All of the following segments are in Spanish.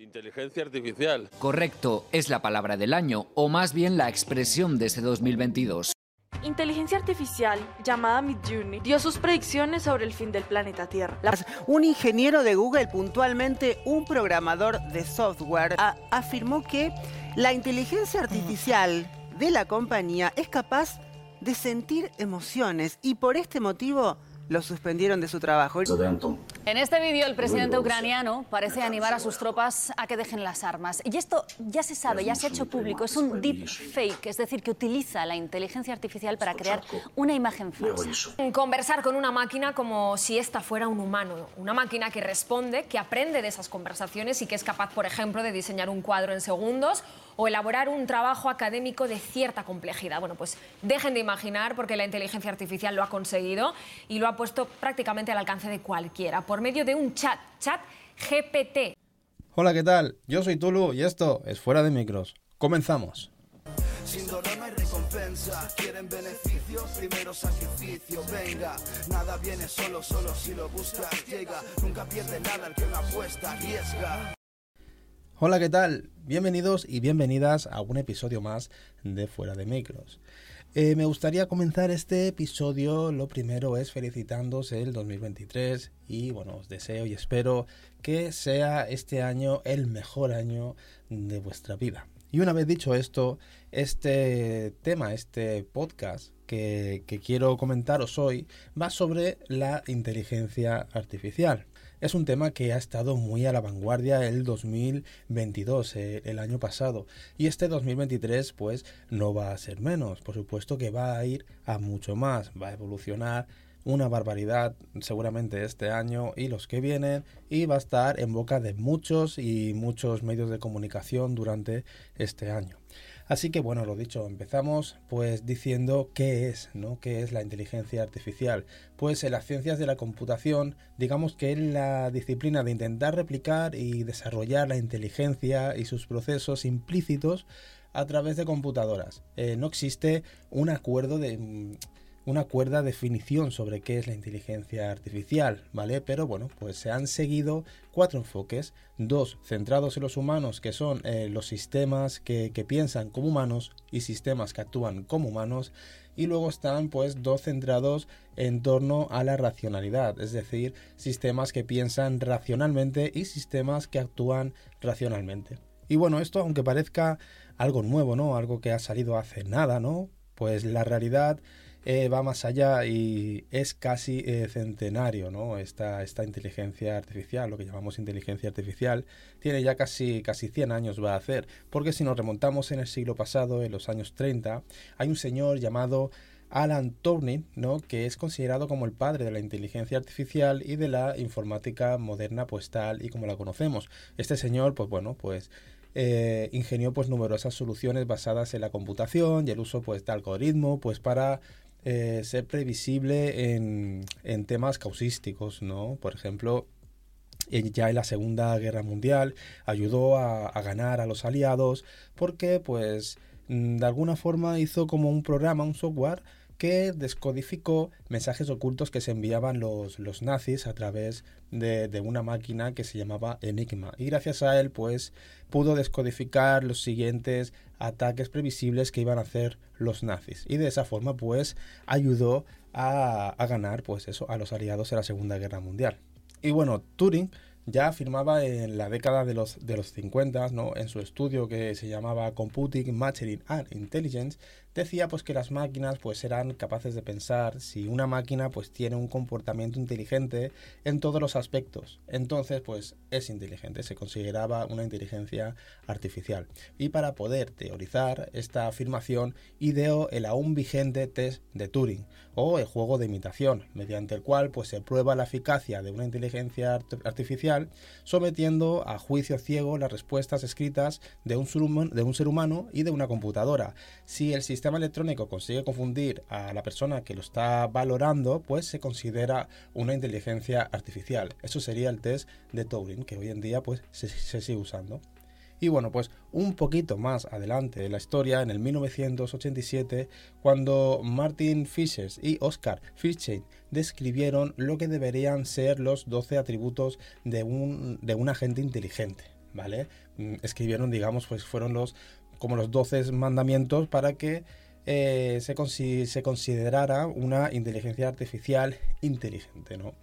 Inteligencia artificial. Correcto, es la palabra del año, o más bien la expresión de este 2022. Inteligencia artificial, llamada Midjourney, dio sus predicciones sobre el fin del planeta Tierra. Un ingeniero de Google, puntualmente un programador de software, afirmó que la inteligencia artificial de la compañía es capaz de sentir emociones y por este motivo lo suspendieron de su trabajo. En este vídeo el presidente ucraniano parece animar a sus tropas a que dejen las armas. Y esto ya se sabe, ya se ha hecho público. Es un deep fake, es decir, que utiliza la inteligencia artificial para crear una imagen falsa. Conversar con una máquina como si esta fuera un humano. Una máquina que responde, que aprende de esas conversaciones y que es capaz, por ejemplo, de diseñar un cuadro en segundos o elaborar un trabajo académico de cierta complejidad. Bueno, pues dejen de imaginar porque la inteligencia artificial lo ha conseguido y lo ha puesto prácticamente al alcance de cualquiera por medio de un chat, chat GPT. Hola, ¿qué tal? Yo soy Tulu y esto es Fuera de Micros. Comenzamos. Sin dolor no hay recompensa, quieren beneficio, primero sacrificio, venga, nada viene solo, solo si lo buscas llega, nunca pierde nada el que no apuesta, arriesga. Hola, ¿qué tal? Bienvenidos y bienvenidas a un episodio más de Fuera de Micros. Eh, me gustaría comenzar este episodio, lo primero es felicitándos el 2023 y bueno, os deseo y espero que sea este año el mejor año de vuestra vida. Y una vez dicho esto, este tema, este podcast que, que quiero comentaros hoy va sobre la inteligencia artificial es un tema que ha estado muy a la vanguardia el 2022, eh, el año pasado. Y este 2023 pues no va a ser menos. Por supuesto que va a ir a mucho más, va a evolucionar una barbaridad seguramente este año y los que vienen y va a estar en boca de muchos y muchos medios de comunicación durante este año. Así que bueno, lo dicho, empezamos pues diciendo qué es, ¿no? ¿Qué es la inteligencia artificial? Pues en las ciencias de la computación, digamos que es la disciplina de intentar replicar y desarrollar la inteligencia y sus procesos implícitos a través de computadoras. Eh, no existe un acuerdo de una cuerda definición sobre qué es la inteligencia artificial, ¿vale? Pero bueno, pues se han seguido cuatro enfoques, dos centrados en los humanos, que son eh, los sistemas que, que, piensan como humanos y sistemas que actúan como humanos, y luego están pues dos centrados en torno a la racionalidad, es decir, sistemas que piensan racionalmente y sistemas que actúan racionalmente. Y bueno, esto aunque parezca algo nuevo, ¿no? Algo que ha salido hace nada, ¿no? Pues la realidad eh, va más allá y es casi eh, centenario, ¿no? Esta, esta inteligencia artificial, lo que llamamos inteligencia artificial, tiene ya casi, casi 100 años va a hacer, porque si nos remontamos en el siglo pasado, en los años 30, hay un señor llamado Alan Turing, ¿no? que es considerado como el padre de la inteligencia artificial y de la informática moderna pues tal y como la conocemos. Este señor, pues bueno, pues eh, ingenió pues numerosas soluciones basadas en la computación y el uso pues de algoritmo pues para eh, ser previsible en, en, temas causísticos, ¿no? Por ejemplo, ya en la Segunda Guerra Mundial ayudó a, a ganar a los aliados porque, pues, mm, de alguna forma hizo como un programa, un software que descodificó mensajes ocultos que se enviaban los, los nazis a través de, de, una máquina que se llamaba Enigma. Y gracias a él, pues, pudo descodificar los siguientes ataques previsibles que iban a hacer los nazis. Y de esa forma, pues, ayudó a, a ganar, pues, eso, a los aliados en la Segunda Guerra Mundial. Y bueno, Turing ya afirmaba en la década de los, de los 50, ¿no? en su estudio que se llamaba Computing, Machine and Intelligence, decía pues que las máquinas pues eran capaces de pensar si una máquina pues tiene un comportamiento inteligente en todos los aspectos. Entonces pues es inteligente, se consideraba una inteligencia artificial. Y para poder teorizar esta afirmación ideó el aún vigente test de Turing o el juego de imitación, mediante el cual pues se prueba la eficacia de una inteligencia artificial sometiendo a juicio ciego las respuestas escritas de un ser humano, y de una computadora. Si el electrónico consigue confundir a la persona que lo está valorando, pues se considera una inteligencia artificial. Eso sería el test de Turing, que hoy en día pues se, sigue usando. Y bueno, pues un poquito más adelante de la historia, en el 1987, cuando Martin Fisher y Oscar Fischer describieron lo que deberían ser los 12 atributos de un, de un agente inteligente. ¿vale? Mm, Escribieron, digamos, pues fueron los como los 12 mandamientos para que eh, se, se considerara una inteligencia artificial inteligente, ¿no?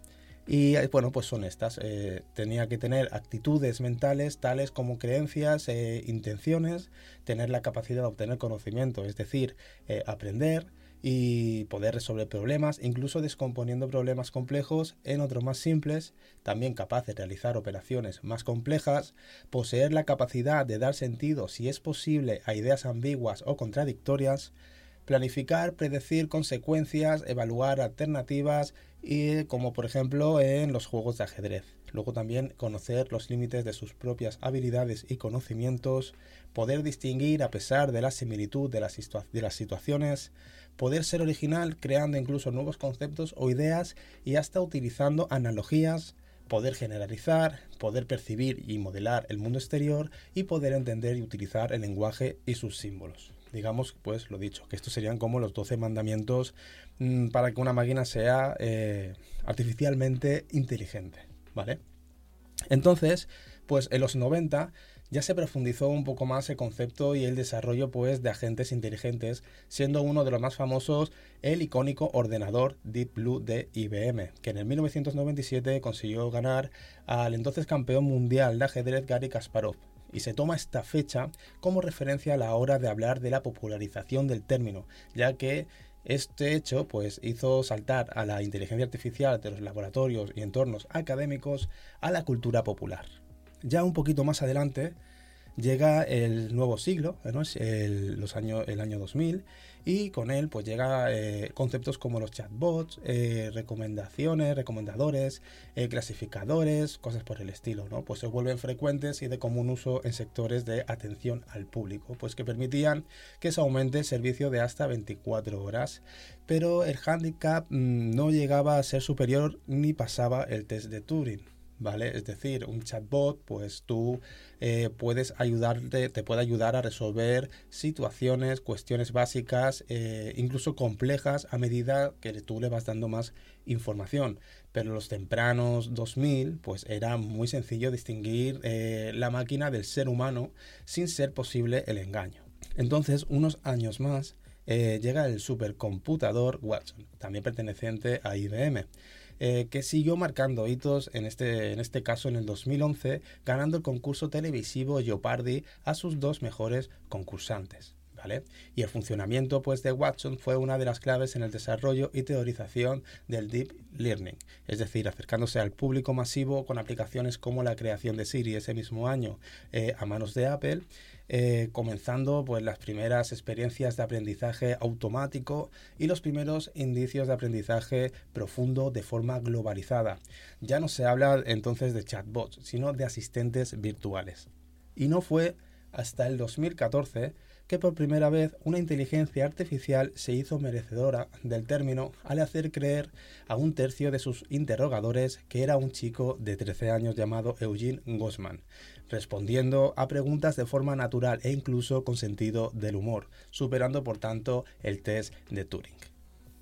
Y eh, bueno, pues son estas. eh, tenía que tener actitudes mentales tales como creencias, eh, intenciones, tener la capacidad de obtener conocimiento, es decir, aprender y poder resolver problemas, incluso descomponiendo problemas complejos en otros más simples, también capaz de realizar operaciones más complejas, poseer la capacidad de dar sentido, si es posible, a ideas ambiguas o contradictorias, planificar, predecir consecuencias, evaluar alternativas y como por ejemplo en los juegos de ajedrez. Luego también conocer los límites de sus propias habilidades y conocimientos, poder distinguir a pesar de la similitud de las, situa- de las situaciones, poder ser original creando incluso nuevos conceptos o ideas y hasta utilizando analogías, poder generalizar, poder percibir y modelar el mundo exterior y poder entender y utilizar el lenguaje y sus símbolos. Digamos, pues lo dicho, que estos serían como los 12 mandamientos mm, para que una máquina sea eh, artificialmente inteligente, ¿vale? Entonces, pues en los 90 ya se profundizó un poco más el concepto y el desarrollo pues de agentes inteligentes, siendo uno de los más famosos el icónico ordenador Deep Blue de IBM, que en el 1997 consiguió ganar al entonces campeón mundial de ajedrez Gary Kasparov. Y se toma esta fecha como referencia a la hora de hablar de la popularización del término, ya que este hecho pues, hizo saltar a la inteligencia artificial de los laboratorios y entornos académicos a la cultura popular. Ya un poquito más adelante llega el nuevo siglo, el, los años, el año 2000, y con él pues llega eh, conceptos como los chatbots, eh, recomendaciones, recomendadores, eh, clasificadores, cosas por el estilo, ¿no? Pues se vuelven frecuentes y de común uso en sectores de atención al público, pues que permitían que se aumente el servicio de hasta 24 horas, pero el handicap mm, no llegaba a ser superior ni pasaba el test de Turing. ¿Vale? Es decir, un chatbot, pues tú eh, puedes ayudarte, te puede ayudar a resolver situaciones, cuestiones básicas, eh, incluso complejas, a medida que tú le vas dando más información. Pero en los tempranos 2000, pues era muy sencillo distinguir eh, la máquina del ser humano sin ser posible el engaño. Entonces, unos años más, llega el supercomputador Watson, también perteneciente a IBM. Eh, que siguió marcando hitos en este, en este caso en el 2011, ganando el concurso televisivo Jeopardy a sus dos mejores concursantes. ¿Vale? Y el funcionamiento pues, de Watson fue una de las claves en el desarrollo y teorización del Deep Learning, es decir, acercándose al público masivo con aplicaciones como la creación de Siri ese mismo año eh, a manos de Apple, eh, comenzando pues, las primeras experiencias de aprendizaje automático y los primeros indicios de aprendizaje profundo de forma globalizada. Ya no se habla entonces de chatbots, sino de asistentes virtuales. Y no fue hasta el 2014 que por primera vez una inteligencia artificial se hizo merecedora del término al hacer creer a un tercio de sus interrogadores que era un chico de 13 años llamado Eugene Gossman, respondiendo a preguntas de forma natural e incluso con sentido del humor, superando por tanto el test de Turing.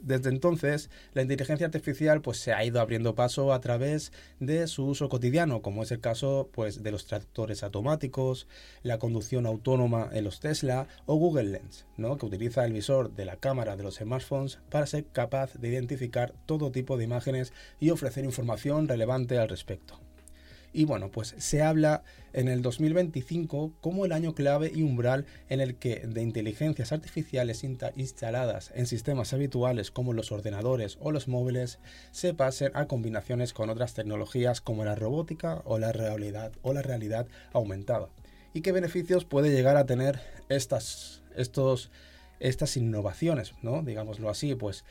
Desde entonces, la inteligencia artificial pues, se ha ido abriendo paso a través de su uso cotidiano, como es el caso pues, de los tractores automáticos, la conducción autónoma en los Tesla o Google Lens, ¿no? que utiliza el visor de la cámara de los smartphones para ser capaz de identificar todo tipo de imágenes y ofrecer información relevante al respecto. Y bueno, pues se habla en el 2025 como el año clave y umbral en el que de inteligencias artificiales instaladas en sistemas habituales como los ordenadores o los móviles se pasen a combinaciones con otras tecnologías como la robótica o la realidad, o la realidad aumentada. ¿Y qué beneficios puede llegar a tener estas, estos, estas innovaciones? ¿no? Digámoslo así, pues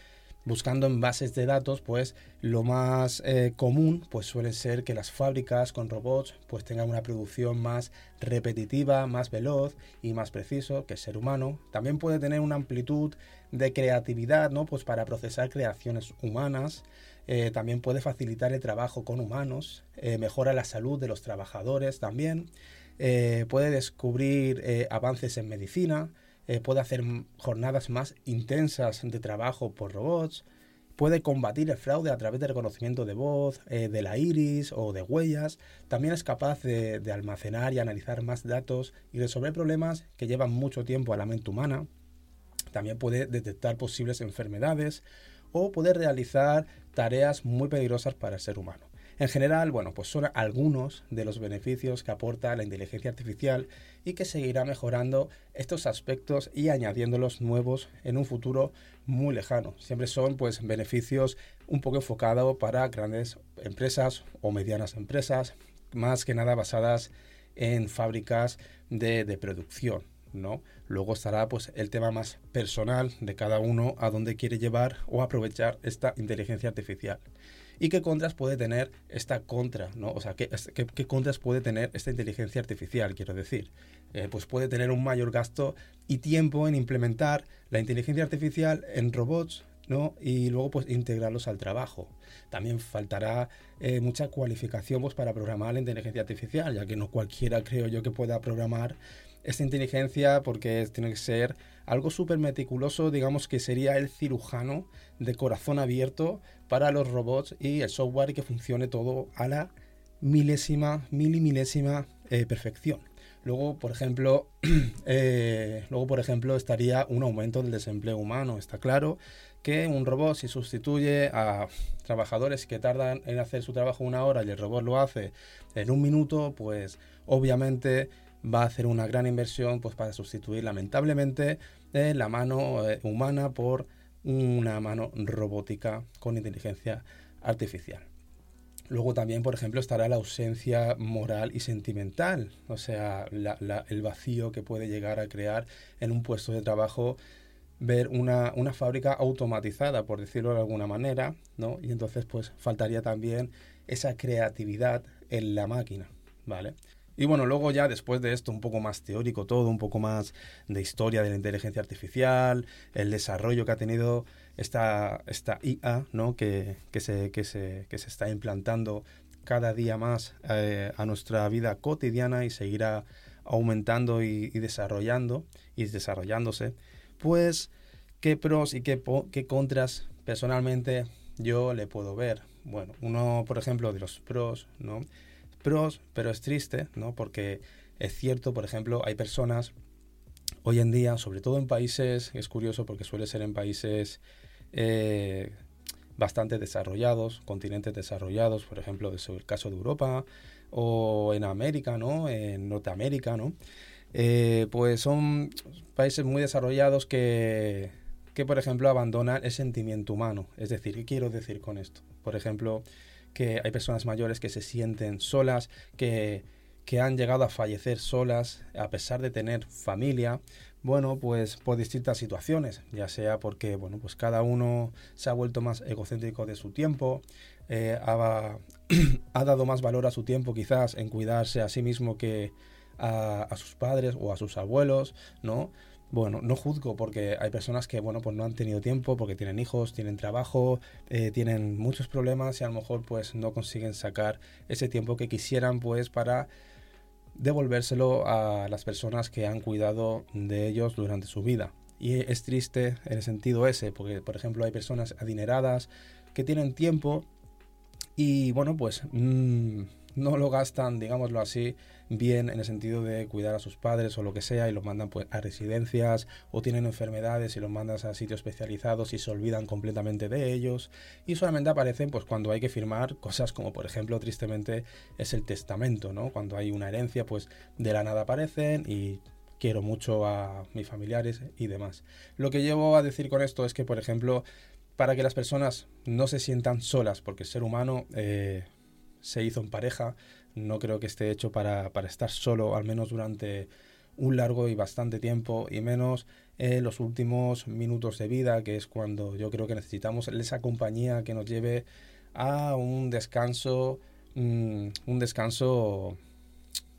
buscando en bases de datos, pues lo más eh, común pues suele ser que las fábricas con robots pues tengan una producción más repetitiva, más veloz y más preciso que el ser humano. También puede tener una amplitud de creatividad, ¿no? Pues para procesar creaciones humanas. Eh, también puede facilitar el trabajo con humanos, eh, mejora la salud de los trabajadores también, puede descubrir avances en medicina, eh, puede hacer jornadas más intensas de trabajo por robots puede combatir el fraude a través de reconocimiento de voz, eh, de la iris o de huellas. También es capaz de, de almacenar y analizar más datos y resolver problemas que llevan mucho tiempo a la mente humana. También puede detectar posibles enfermedades o puede realizar tareas muy peligrosas para el ser humano. En general, bueno, pues son algunos de los beneficios que aporta la inteligencia artificial y que seguirá mejorando estos aspectos y añadiéndolos nuevos en un futuro muy lejano. Siempre son pues beneficios un poco enfocados para grandes empresas o medianas empresas, más que nada basadas en fábricas de, de producción. ¿no? Luego estará pues el tema más personal de cada uno a dónde quiere llevar o aprovechar esta inteligencia artificial y qué contras puede tener esta contra, ¿no? O sea, qué, qué, contras puede tener esta inteligencia artificial, quiero decir. Eh, pues puede tener un mayor gasto y tiempo en implementar la inteligencia artificial en robots, ¿no? Y luego pues integrarlos al trabajo. También faltará eh, mucha cualificación pues, para programar la inteligencia artificial, ya que no cualquiera creo yo que pueda programar esta inteligencia porque tiene que ser algo súper meticuloso, digamos que sería el cirujano de corazón abierto para los robots y el software y que funcione todo a la milésima, milimilésima eh, perfección. Luego, por ejemplo, eh, luego, por ejemplo, estaría un aumento del desempleo humano. Está claro que un robot, si sustituye a trabajadores que tardan en hacer su trabajo una hora y el robot lo hace en un minuto, pues obviamente va a hacer una gran inversión pues, para sustituir lamentablemente eh, la mano humana por una mano robótica con inteligencia artificial. Luego también, por ejemplo, estará la ausencia moral y sentimental, o sea, el vacío que puede llegar a crear en un puesto de trabajo ver una, una, fábrica automatizada, por decirlo de alguna manera, ¿no? Y entonces, pues, faltaría también esa creatividad en la máquina, ¿vale? Y bueno, luego ya después de esto un poco más teórico todo, un poco más de historia de la inteligencia artificial, el desarrollo que ha tenido esta, esta IA, ¿no? que, que, se, que, se, que se está implantando cada día más eh, a nuestra vida cotidiana y seguirá aumentando y, desarrollando y desarrollándose, pues qué pros y qué, qué contras personalmente yo le puedo ver. Bueno, uno, por ejemplo, de los pros, ¿no? Pros, pero es triste, ¿no? Porque es cierto, por ejemplo, hay personas hoy en día, sobre todo en países, es curioso porque suele ser en países eh, bastante desarrollados, continentes desarrollados, por ejemplo, es el caso de Europa o en América, ¿no? En Norteamérica, ¿no? Eh, pues son países muy desarrollados que, que, por ejemplo, abandonan el sentimiento humano. Es decir, ¿qué quiero decir con esto? Por ejemplo, que hay personas mayores que se sienten solas, que, que han llegado a fallecer solas a pesar de tener familia, bueno, pues por distintas situaciones, ya sea porque, bueno, pues cada uno se ha vuelto más egocéntrico de su tiempo, eh, ha, ha, dado más valor a su tiempo quizás en cuidarse a sí mismo que a, a sus padres o a sus abuelos, ¿no? Bueno, no juzgo porque hay personas que, bueno, pues no han tenido tiempo porque tienen hijos, tienen trabajo, eh, tienen muchos problemas y a lo mejor pues no consiguen sacar ese tiempo que quisieran pues para devolvérselo a las personas que han cuidado de ellos durante su vida. Y es triste en el sentido ese, porque por ejemplo hay personas adineradas que tienen tiempo y bueno, pues mm, no lo gastan, digámoslo así, bien en el sentido de cuidar a sus padres o lo que sea y los mandan pues, a residencias o tienen enfermedades y los mandas a sitios especializados y se olvidan completamente de ellos y solamente aparecen pues cuando hay que firmar cosas como por ejemplo tristemente es el testamento, ¿no? Cuando hay una herencia pues de la nada aparecen y quiero mucho a mis familiares y demás. Lo que llevo a decir con esto es que por ejemplo para que las personas no se sientan solas, porque el ser humano eh, se hizo en pareja, no creo que esté hecho para, estar solo, al menos durante un largo y bastante tiempo, y menos en los últimos minutos de vida, que es cuando yo creo que necesitamos esa compañía que nos lleve a un descanso, mm, un descanso,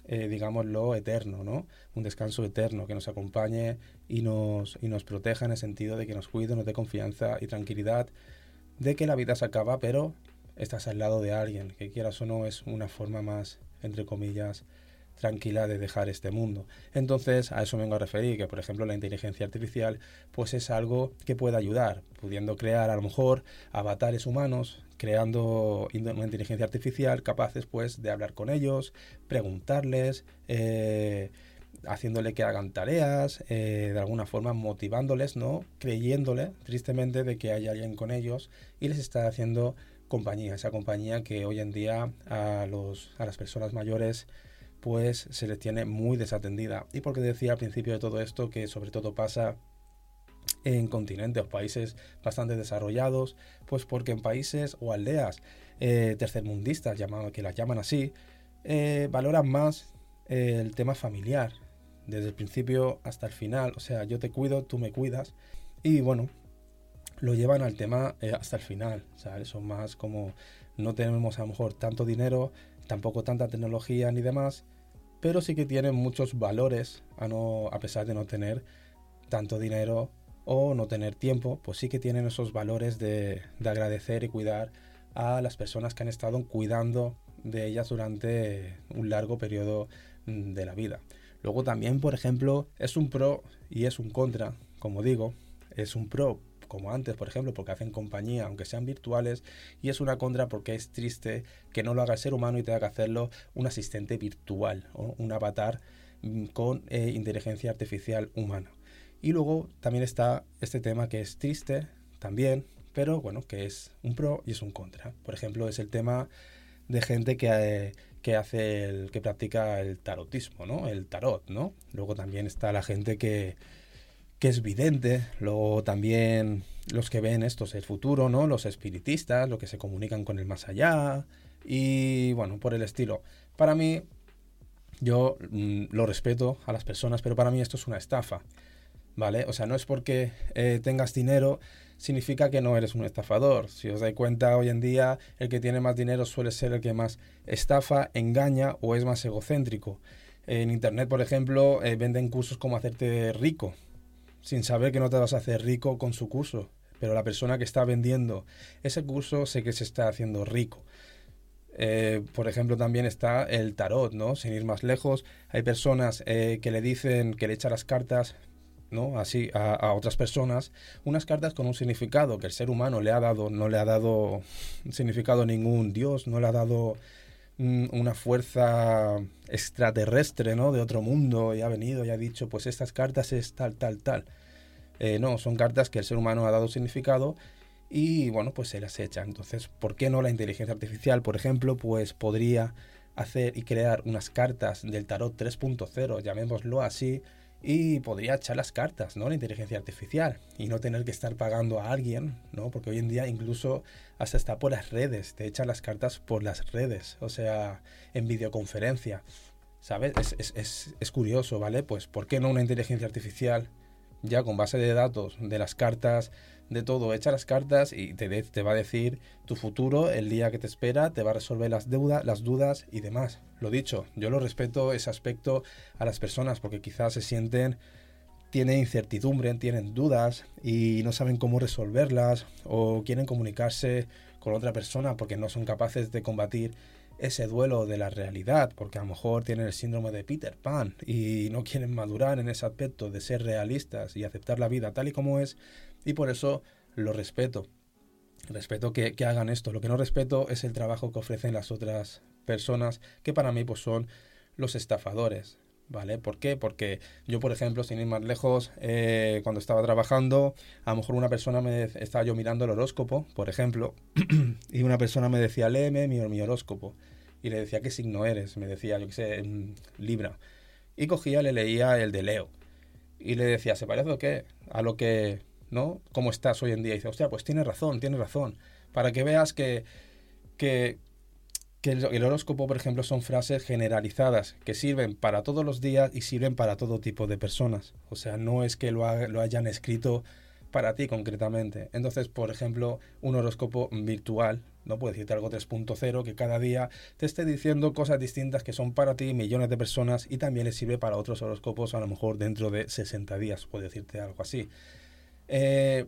eh, digámoslo, eterno, ¿no? Un descanso eterno que nos acompañe y nos, y nos proteja en el sentido de que nos cuide, nos dé confianza y tranquilidad de que la vida se acaba, pero estás al lado de alguien, que quieras o no es una forma más, entre comillas, tranquila de dejar este mundo. Entonces, a eso vengo a referir, que por ejemplo la inteligencia artificial pues es algo que puede ayudar, pudiendo crear a lo mejor avatares humanos, creando una inteligencia artificial capaces pues de hablar con ellos, preguntarles, eh, haciéndole que hagan tareas, eh, de alguna forma motivándoles, ¿no? Creyéndole, tristemente, de que hay alguien con ellos y les está haciendo compañía, esa compañía que hoy en día a, los, a las personas mayores pues se les tiene muy desatendida. Y porque decía al principio de todo esto que sobre todo pasa en continentes o países bastante desarrollados, pues porque en países o aldeas eh, tercermundistas, llamado, que las llaman así, eh, valoran más el tema familiar, desde el principio hasta el final. O sea, yo te cuido, tú me cuidas. Y bueno, lo llevan al tema eh, hasta el final. ¿sabes? Son más como no tenemos a lo mejor tanto dinero, tampoco tanta tecnología ni demás, pero sí que tienen muchos valores a, no, a pesar de no tener tanto dinero o no tener tiempo, pues sí que tienen esos valores de, de agradecer y cuidar a las personas que han estado cuidando de ellas durante un largo periodo mm, de la vida. Luego también, por ejemplo, es un pro y es un contra, como digo, es un pro como antes, por ejemplo, porque hacen compañía, aunque sean virtuales, y es una contra porque es triste que no lo haga el ser humano y tenga que hacerlo un asistente virtual o un avatar mm, con eh, inteligencia artificial humana. Y luego también está este tema que es triste también, pero bueno, que es un pro y es un contra. Por ejemplo, es el tema de gente que, eh, que hace que practica el tarotismo, ¿no? El tarot, ¿no? Luego también está la gente que, que es vidente, luego también los que ven esto es el futuro, ¿no? Los espiritistas, los que se comunican con el más allá y bueno, por el estilo. Para mí, yo mm, lo respeto a las personas, pero para mí esto es una estafa, ¿vale? O sea, no es porque eh, tengas dinero significa que no eres un estafador. Si os dais cuenta, hoy en día el que tiene más dinero suele ser el que más estafa, engaña o es más egocéntrico. En Internet, por ejemplo, eh, venden cursos como hacerte rico, sin saber que no te vas a hacer rico con su curso. Pero la persona que está vendiendo ese curso sé que se está haciendo rico. Eh, por ejemplo, también está el tarot, ¿no? Sin ir más lejos, hay personas eh, que le dicen que le echan las cartas, ¿no? Así a, otras personas, unas cartas con un significado que el ser humano le ha dado, no le ha dado significado ningún dios, no le ha dado mm, una fuerza extraterrestre, ¿no? De otro mundo y ha venido y ha dicho, pues estas cartas es tal, tal, tal. Eh, no, son cartas que el ser humano ha dado significado y bueno, pues se las echa. Entonces, ¿por qué no la inteligencia artificial, por ejemplo, pues podría hacer y crear unas cartas del tarot 3.0, llamémoslo así, y podría echar las cartas, ¿no? La inteligencia artificial y no tener que estar pagando a alguien, ¿no? Porque hoy en día incluso hasta está por las redes, te echan las cartas por las redes, o sea, en videoconferencia, ¿sabes? Es, es, es, es curioso, ¿vale? Pues ¿por qué no una inteligencia artificial ya con base de datos de las cartas, de todo, echa las cartas y te, te va a decir tu futuro, el día que te espera, te va a resolver las, deudas, las dudas y demás. Lo dicho, yo lo respeto ese aspecto a las personas porque quizás se sienten, tienen incertidumbre, tienen dudas y no saben cómo resolverlas o quieren comunicarse con otra persona porque no son capaces de combatir ese duelo de la realidad, porque a lo mejor tienen el síndrome de Peter Pan y no quieren madurar en ese aspecto de ser realistas y aceptar la vida tal y como es, y por eso lo respeto. Respeto que, que hagan esto. Lo que no respeto es el trabajo que ofrecen las otras personas, que para mí pues son los estafadores. ¿Vale? ¿Por qué? Porque yo, por ejemplo, sin ir más lejos, eh, cuando estaba trabajando, a lo mejor una persona me estaba yo mirando el horóscopo, por ejemplo, y una persona me decía, léeme mi, mi horóscopo. Y le decía, ¿qué signo eres? Me decía, yo qué sé, Libra. Y cogía, le leía el de Leo. Y le decía, ¿se parece o qué? A lo que, ¿no? ¿Cómo estás hoy en día? Y dice, hostia, pues tiene razón, tiene razón. Para que veas que, que, que el, horóscopo, por ejemplo, son frases generalizadas que sirven para todos los días y sirven para todo tipo de personas. O sea, no es que lo, hayan escrito para ti concretamente. Entonces, por ejemplo, un horóscopo virtual, no puede decirte algo 3.0 que cada día te esté diciendo cosas distintas que son para ti, millones de personas y también le sirve para otros horóscopos a lo mejor dentro de 60 días, puede decirte algo así. Eh,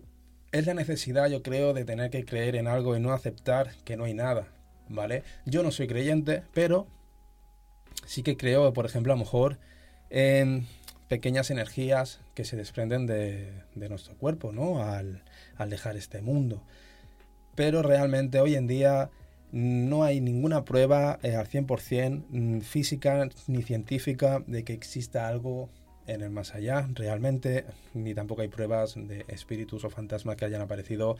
es la necesidad, yo creo, de tener que creer en algo y no aceptar que no hay nada. ¿Vale? Yo no soy creyente, pero sí que creo, por ejemplo, a lo mejor en pequeñas energías que se desprenden de, de nuestro cuerpo, ¿no? Al, al dejar este mundo. Pero realmente hoy en día no hay ninguna prueba eh, al 100% mm, física ni científica de que exista algo en el más allá realmente, ni tampoco hay pruebas de espíritus o fantasmas que hayan aparecido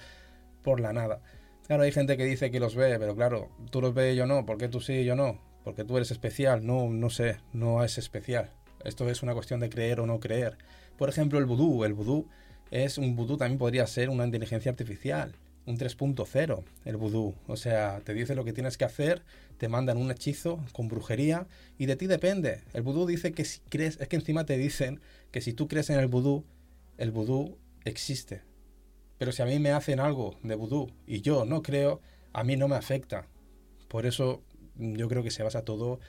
por la nada. Claro, hay gente que dice que los ve, pero claro, tú los ves y yo no, ¿por qué tú sí y yo no? Porque tú eres especial, no, no sé, no es especial. Esto es una cuestión de creer o no creer. Por ejemplo, el vudú, el vudú es un vudú también podría ser una inteligencia artificial un 3.0 el vudú. O sea, te dice lo que tienes que hacer, te mandan un hechizo con brujería y de ti depende. El vudú dice que si crees, es que encima te dicen que si tú crees en el vudú, el vudú existe. Pero si a mí me hacen algo de vudú y yo no creo, a mí no me afecta. Por eso yo creo que se basa todo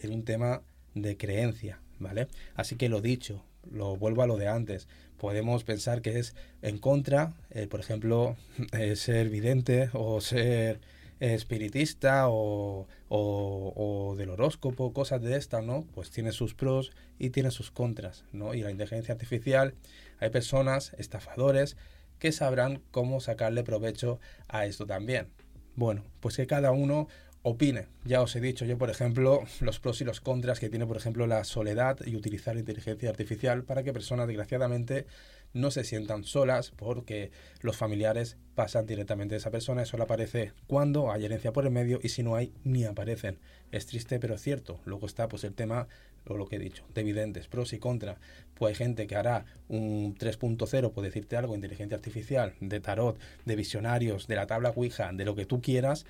en un tema de creencia, ¿vale? Así que lo dicho, lo vuelvo a lo de antes podemos pensar que es en contra, eh, por ejemplo, eh, ser vidente o ser espiritista o, o, del horóscopo, cosas de estas, ¿no? Pues tiene sus pros y tiene sus contras, ¿no? Y la inteligencia artificial, hay personas, estafadores, que sabrán cómo sacarle provecho a esto también. Bueno, pues que cada uno opine. Ya os he dicho yo, por ejemplo, los pros y los contras que tiene, por ejemplo, la soledad y utilizar la inteligencia artificial para que personas, desgraciadamente, no se sientan solas porque los familiares pasan directamente a esa persona. Eso le aparece cuando hay herencia por el medio y si no hay, ni aparecen. Es triste, pero cierto. Luego está pues el tema, o lo que he dicho, de evidentes, pros y contras. Pues hay gente que hará un 3.0, puede decirte algo, inteligencia artificial, de tarot, de visionarios, de la tabla Ouija, de lo que tú quieras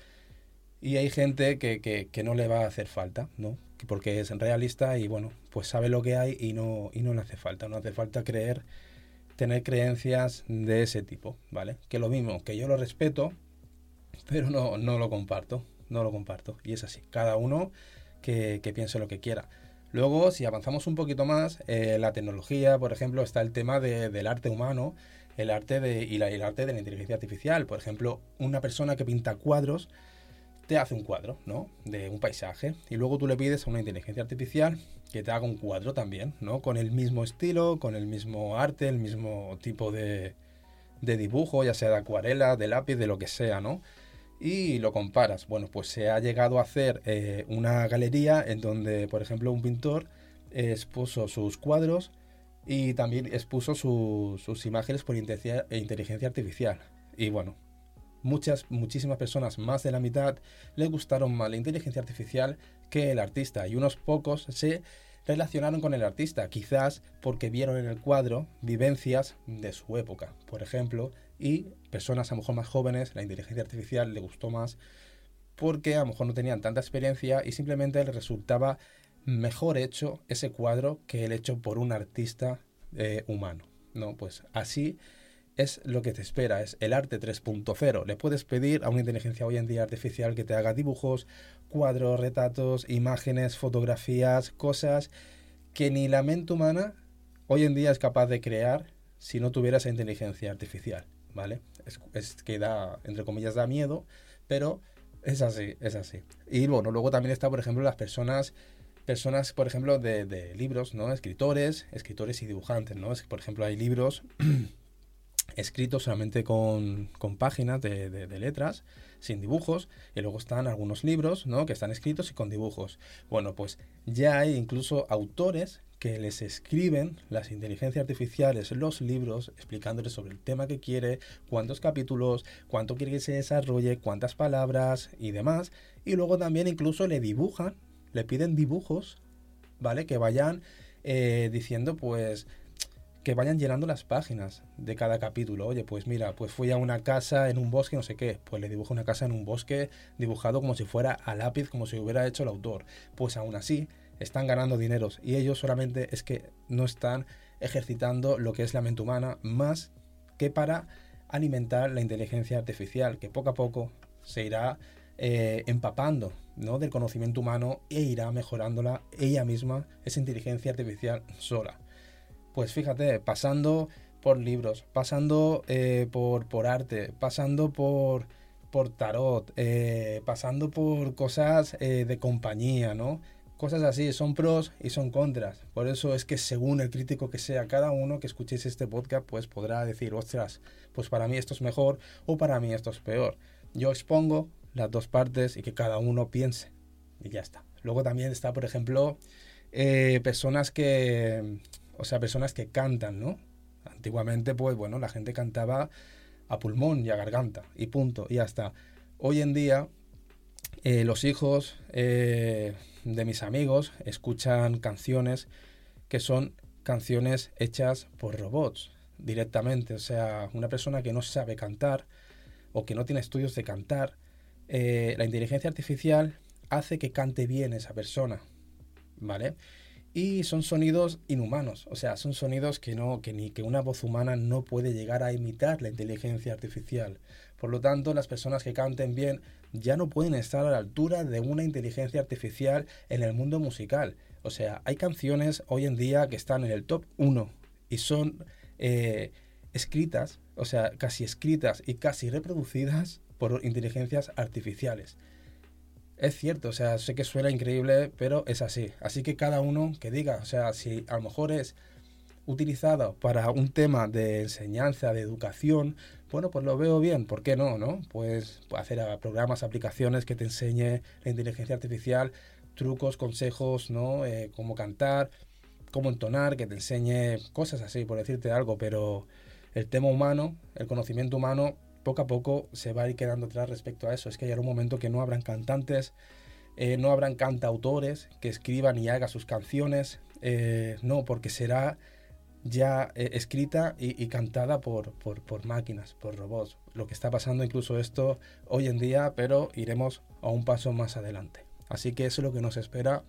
y hay gente que, que, no le va a hacer falta, ¿no? Porque es realista y bueno, pues sabe lo que hay y no, y no le hace falta. No hace falta creer, tener creencias de ese tipo, ¿vale? Que lo mismo, que yo lo respeto, pero no, no lo comparto. No lo comparto. Y es así. Cada uno que, piense lo que quiera. Luego, si avanzamos un poquito más, eh, la tecnología, por ejemplo, está el tema de, del arte humano, el arte de, y, la, el arte de la inteligencia artificial. Por ejemplo, una persona que pinta cuadros te hace un cuadro, ¿no? De un paisaje. Y luego tú le pides a una inteligencia artificial que te haga un cuadro también, ¿no? Con el mismo estilo, con el mismo arte, el mismo tipo de, dibujo, ya sea de acuarela, de lápiz, de lo que sea, ¿no? Y lo comparas. Bueno, pues se ha llegado a hacer eh, una galería en donde, por ejemplo, un pintor expuso sus cuadros y también expuso sus imágenes por inteligencia artificial. Y bueno, muchas, muchísimas personas, más de la mitad, le gustaron más la inteligencia artificial que el artista y unos pocos se relacionaron con el artista, quizás porque vieron en el cuadro vivencias de su época, por ejemplo, y personas a lo mejor más jóvenes, la inteligencia artificial le gustó más porque a lo mejor no tenían tanta experiencia y simplemente les resultaba mejor hecho ese cuadro que el hecho por un artista eh, humano. No, pues así es lo que te espera, es el arte 3.0. Le puedes pedir a una inteligencia hoy en día artificial que te haga dibujos, cuadros, retratos, imágenes, fotografías, cosas que ni la mente humana hoy en día es capaz de crear si no tuviera esa inteligencia artificial, ¿vale? Es, que da, entre comillas, da miedo, pero es así, es así. Y bueno, luego también está, por ejemplo, las personas personas, por ejemplo, de, de libros, ¿no? Escritores, escritores y dibujantes, ¿no? Es por ejemplo, hay libros escrito solamente con, páginas de, letras, sin dibujos, y luego están algunos libros, ¿no? Que están escritos y con dibujos. Bueno, pues ya hay incluso autores que les escriben las inteligencias artificiales los libros explicándoles sobre el tema que quiere, cuántos capítulos, cuánto quiere que se desarrolle, cuántas palabras y demás. Y luego también incluso le dibujan, le piden dibujos, ¿vale? Que vayan eh, diciendo pues que vayan llenando las páginas de cada capítulo. Oye, pues mira, pues fui a una casa en un bosque, no sé qué, pues le dibujo una casa en un bosque dibujado como si fuera a lápiz, como si hubiera hecho el autor. Pues aún así, están ganando dineros y ellos solamente es que no están ejercitando lo que es la mente humana más que para alimentar la inteligencia artificial, que poco a poco se irá eh, empapando ¿no? del conocimiento humano e irá mejorándola ella misma, esa inteligencia artificial sola pues fíjate, pasando por libros, pasando eh, por, por arte, pasando por, por tarot, eh, pasando por cosas eh, de compañía, ¿no? Cosas así, son pros y son contras. Por eso es que según el crítico que sea cada uno que escuchéis este podcast, pues podrá decir, ostras, pues para mí esto es mejor o para mí esto es peor. Yo expongo las dos partes y que cada uno piense. Y ya está. Luego también está, por ejemplo, personas que, o sea, personas que cantan, ¿no? Antiguamente, pues bueno, la gente cantaba a pulmón y a garganta y punto, y ya está. Hoy en día, eh, los hijos eh, de mis amigos escuchan canciones que son canciones hechas por robots directamente. O sea, una persona que no sabe cantar o que no tiene estudios de cantar, eh, la inteligencia artificial hace que cante bien esa persona, ¿vale? Y son sonidos inhumanos, o sea, son sonidos que no, que ni que una voz humana no puede llegar a imitar la inteligencia artificial. Por lo tanto, las personas que canten bien ya no pueden estar a la altura de una inteligencia artificial en el mundo musical. O sea, hay canciones hoy en día que están en el top 1 y son eh, escritas, o sea, casi escritas y casi reproducidas por inteligencias artificiales. Es cierto, o sea, sé que suena increíble, pero es así. Así que cada uno que diga, o sea, si a lo mejor es utilizado para un tema de enseñanza, de educación, bueno, pues lo veo bien, ¿por qué no? no? Pues hacer programas, aplicaciones que te enseñe la inteligencia artificial, trucos, consejos, ¿no? Eh, cómo cantar, cómo entonar, que te enseñe cosas así, por decirte algo, pero el tema humano, el conocimiento humano, poco a poco se va a ir quedando atrás respecto a eso. Es que hay un momento que no habrán cantantes, eh, no habrán cantautores que escriban y hagan sus canciones, eh, no, porque será ya eh, escrita y, cantada por, por, máquinas, por robots. Lo que está pasando incluso esto hoy en día, pero iremos a un paso más adelante. Así que eso es lo que nos espera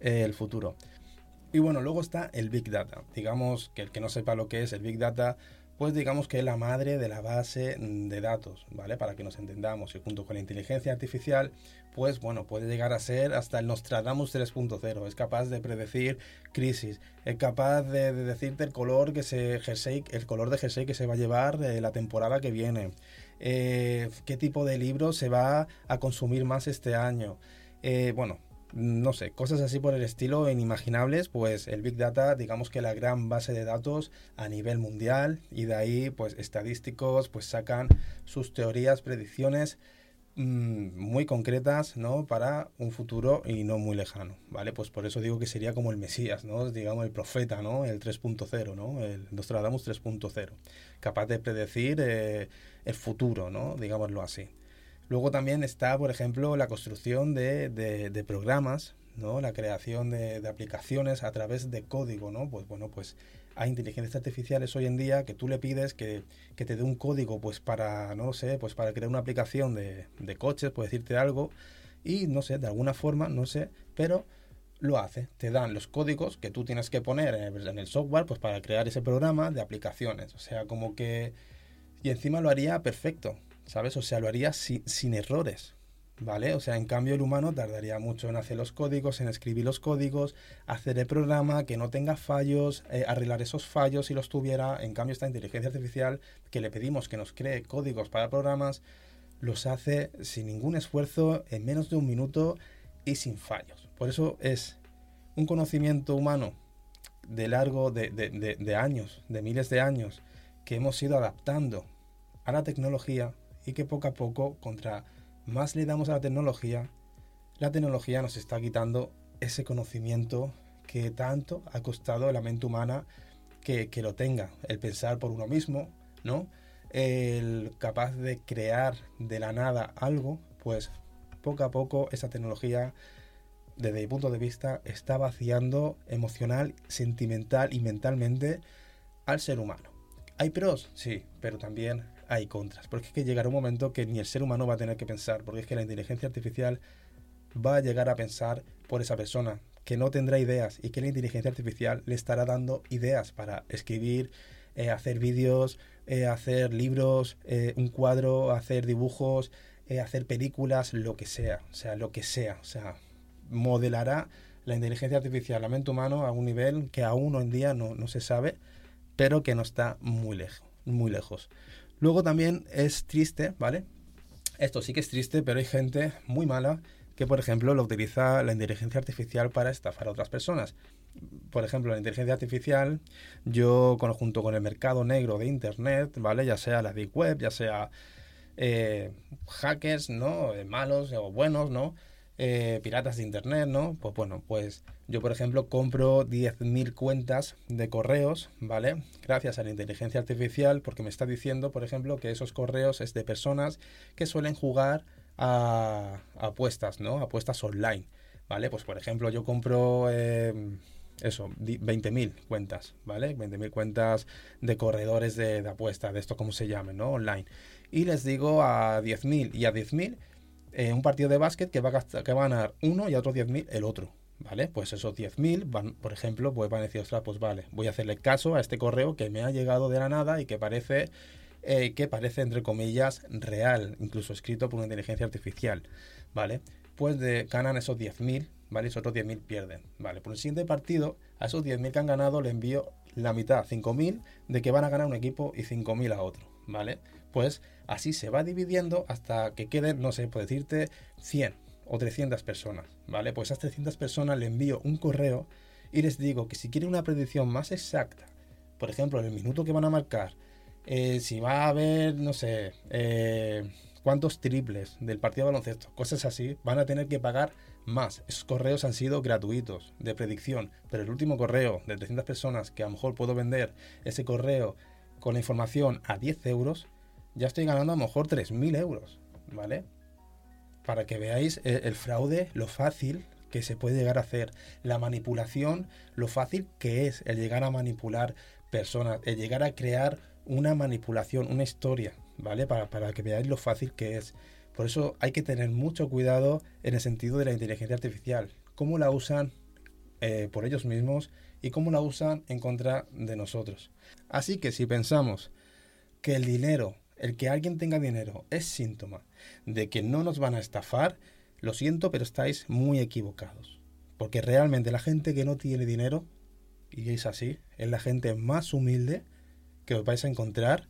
el futuro. Y bueno, luego está el Big Data. Digamos que el que no sepa lo que es el Big Data, pues digamos que es la madre de la base de datos, ¿vale? Para que nos entendamos. Y junto con la inteligencia artificial, pues bueno, puede llegar a ser hasta el Nostradamus 3.0. Es capaz de predecir crisis, es capaz de, decirte el color que se el color de jersey que se va a llevar de la temporada que viene. Eh, qué tipo de libros se va a consumir más este año. Eh, bueno, no sé, cosas así por el estilo inimaginables, pues el Big Data, digamos que la gran base de datos a nivel mundial y de ahí pues estadísticos pues sacan sus teorías, predicciones mm, muy concretas, ¿no? Para un futuro y no muy lejano, ¿vale? Pues por eso digo que sería como el Mesías, ¿no? Digamos el profeta, ¿no? El 3.0, ¿no? El Nostradamus 3.0, capaz de predecir eh, el futuro, ¿no? Digámoslo así. Luego también está, por ejemplo, la construcción de, de, programas, ¿no? La creación de, aplicaciones a través de código, ¿no? Pues bueno, pues hay inteligencias artificiales hoy en día que tú le pides que, que te dé un código, pues para, no sé, pues para crear una aplicación de, de coches, por decirte algo, y no sé, de alguna forma, no sé, pero lo hace. Te dan los códigos que tú tienes que poner en el software, pues para crear ese programa de aplicaciones. O sea, como que... Y encima lo haría perfecto. ¿Sabes? O sea, lo haría sin errores, ¿vale? O sea, en cambio el humano tardaría mucho en hacer los códigos, en escribir los códigos, hacer el programa, que no tenga fallos, eh, arreglar esos fallos si los tuviera. En cambio esta inteligencia artificial que le pedimos que nos cree códigos para programas, los hace sin ningún esfuerzo, en menos de un minuto y sin fallos. Por eso es un conocimiento humano de largo de, de años, de miles de años, que hemos ido adaptando a la tecnología y que poco a poco, contra más le damos a la tecnología, la tecnología nos está quitando ese conocimiento que tanto ha costado a la mente humana que, lo tenga, el pensar por uno mismo, ¿no? El capaz de crear de la nada algo, pues poco a poco esa tecnología, desde mi punto de vista, está vaciando emocional, sentimental y mentalmente al ser humano. ¿Hay pros? Sí, pero también hay contras. Porque es que llegará un momento que ni el ser humano va a tener que pensar, porque es que la inteligencia artificial va a llegar a pensar por esa persona, que no tendrá ideas y que la inteligencia artificial le estará dando ideas para escribir, eh, hacer vídeos, eh, hacer libros, eh, un cuadro, hacer dibujos, hacer películas, lo que sea, o sea, lo que sea, o sea, modelará la inteligencia artificial, la mente humana a un nivel que aún hoy en día no, no se sabe, pero que no está muy lejos, muy lejos. Luego también es triste, ¿vale? Esto sí que es triste, pero hay gente muy mala que, por ejemplo, lo utiliza la inteligencia artificial para estafar a otras personas. Por ejemplo, la inteligencia artificial, yo junto con el mercado negro de Internet, ¿vale? Ya sea la Deep Web, ya sea eh, hackers, ¿no? Eh, malos o buenos, ¿no? Eh, piratas de internet, ¿no? Pues bueno, pues yo por ejemplo compro 10.000 cuentas de correos, ¿vale? Gracias a la inteligencia artificial porque me está diciendo, por ejemplo, que esos correos es de personas que suelen jugar a, apuestas, ¿no? Apuestas online, ¿vale? Pues por ejemplo yo compro... Eh, eso, 20.000 cuentas, ¿vale? 20.000 cuentas de corredores de, de apuestas, de esto como se llame, ¿no? Online. Y les digo a 10.000 y a 10.000 eh, un partido de básquet que va, a que va a ganar uno y a otros 10.000 el otro. ¿Vale? Pues esos 10.000, van, por ejemplo, pues van a decir, ostras, pues vale, voy a hacerle caso a este correo que me ha llegado de la nada y que parece, eh, que parece, entre comillas, real, incluso escrito por una inteligencia artificial, ¿vale? Pues de, ganan esos 10.000, ¿vale? Y esos otros 10.000 pierden, ¿vale? Por el siguiente partido, a esos 10.000 que han ganado le envío la mitad, 5.000, de que van a ganar un equipo y 5.000 a otro, ¿vale? Pues así se va dividiendo hasta que queden, no sé, puedo decirte 100 o 300 personas, ¿vale? Pues a esas 300 personas le envío un correo y les digo que si quieren una predicción más exacta, por ejemplo, en el minuto que van a marcar, eh, si va a haber, no sé, eh, cuántos triples del partido de baloncesto, cosas así, van a tener que pagar más. Esos correos han sido gratuitos de predicción, pero el último correo de 300 personas que a lo mejor puedo vender ese correo con la información a 10 euros, ya estoy ganando a lo mejor 3.000 euros, ¿vale? Para que veáis el, fraude, lo fácil que se puede llegar a hacer, la manipulación, lo fácil que es el llegar a manipular personas, el llegar a crear una manipulación, una historia, ¿vale? Para, para que veáis lo fácil que es. Por eso hay que tener mucho cuidado en el sentido de la inteligencia artificial, cómo la usan eh, por ellos mismos y cómo la usan en contra de nosotros. Así que si pensamos que el dinero el que alguien tenga dinero es síntoma de que no nos van a estafar, lo siento, pero estáis muy equivocados. Porque realmente la gente que no tiene dinero, y es así, es la gente más humilde que os vais a encontrar,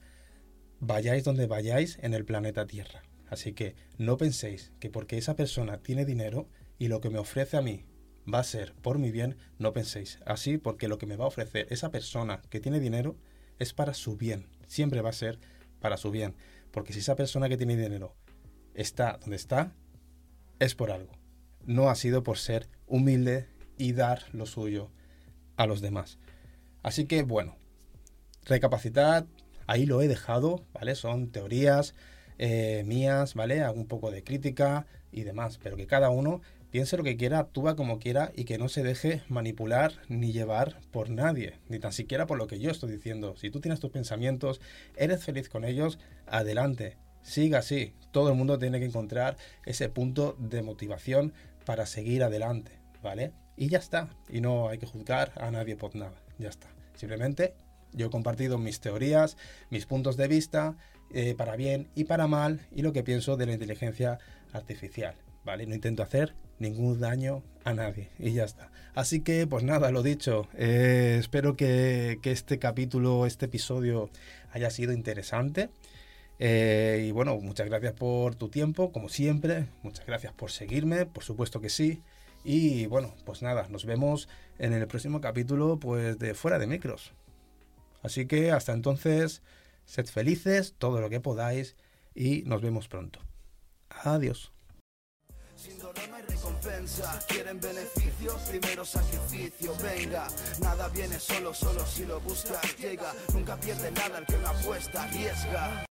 vayáis donde vayáis en el planeta Tierra. Así que no penséis que porque esa persona tiene dinero y lo que me ofrece a mí va a ser por mi bien, no penséis así porque lo que me va a ofrecer esa persona que tiene dinero es para su bien. Siempre va a ser para su bien. Porque si esa persona que tiene dinero está donde está, es por algo. No ha sido por ser humilde y dar lo suyo a los demás. Así que bueno, recapacitad, ahí lo he dejado, ¿vale? Son teorías eh, mías, ¿vale? Hago un poco de crítica y demás, pero que cada uno piense lo que quiera, actúa como quiera y que no se deje manipular ni llevar por nadie, ni tan siquiera por lo que yo estoy diciendo. Si tú tienes tus pensamientos, eres feliz con ellos, adelante, siga así. Todo el mundo tiene que encontrar ese punto de motivación para seguir adelante, ¿vale? Y ya está, y no hay que juzgar a nadie por nada, ya está. Simplemente yo he compartido mis teorías, mis puntos de vista, eh, para bien y para mal, y lo que pienso de la inteligencia artificial, ¿vale? No intento hacer ningún daño a nadie y ya está. Así que pues nada, lo dicho, eh, espero que, este capítulo, este episodio haya sido interesante. Eh, y bueno, muchas gracias por tu tiempo, como siempre, muchas gracias por seguirme, por supuesto que sí. Y bueno, pues nada, nos vemos en el próximo capítulo pues de Fuera de Micros. Así que hasta entonces, sed felices, todo lo que podáis y nos vemos pronto. Adiós. Quieren beneficios, primero sacrificio. Venga, nada viene solo, solo si lo buscas llega. Nunca pierde nada el que una apuesta arriesga.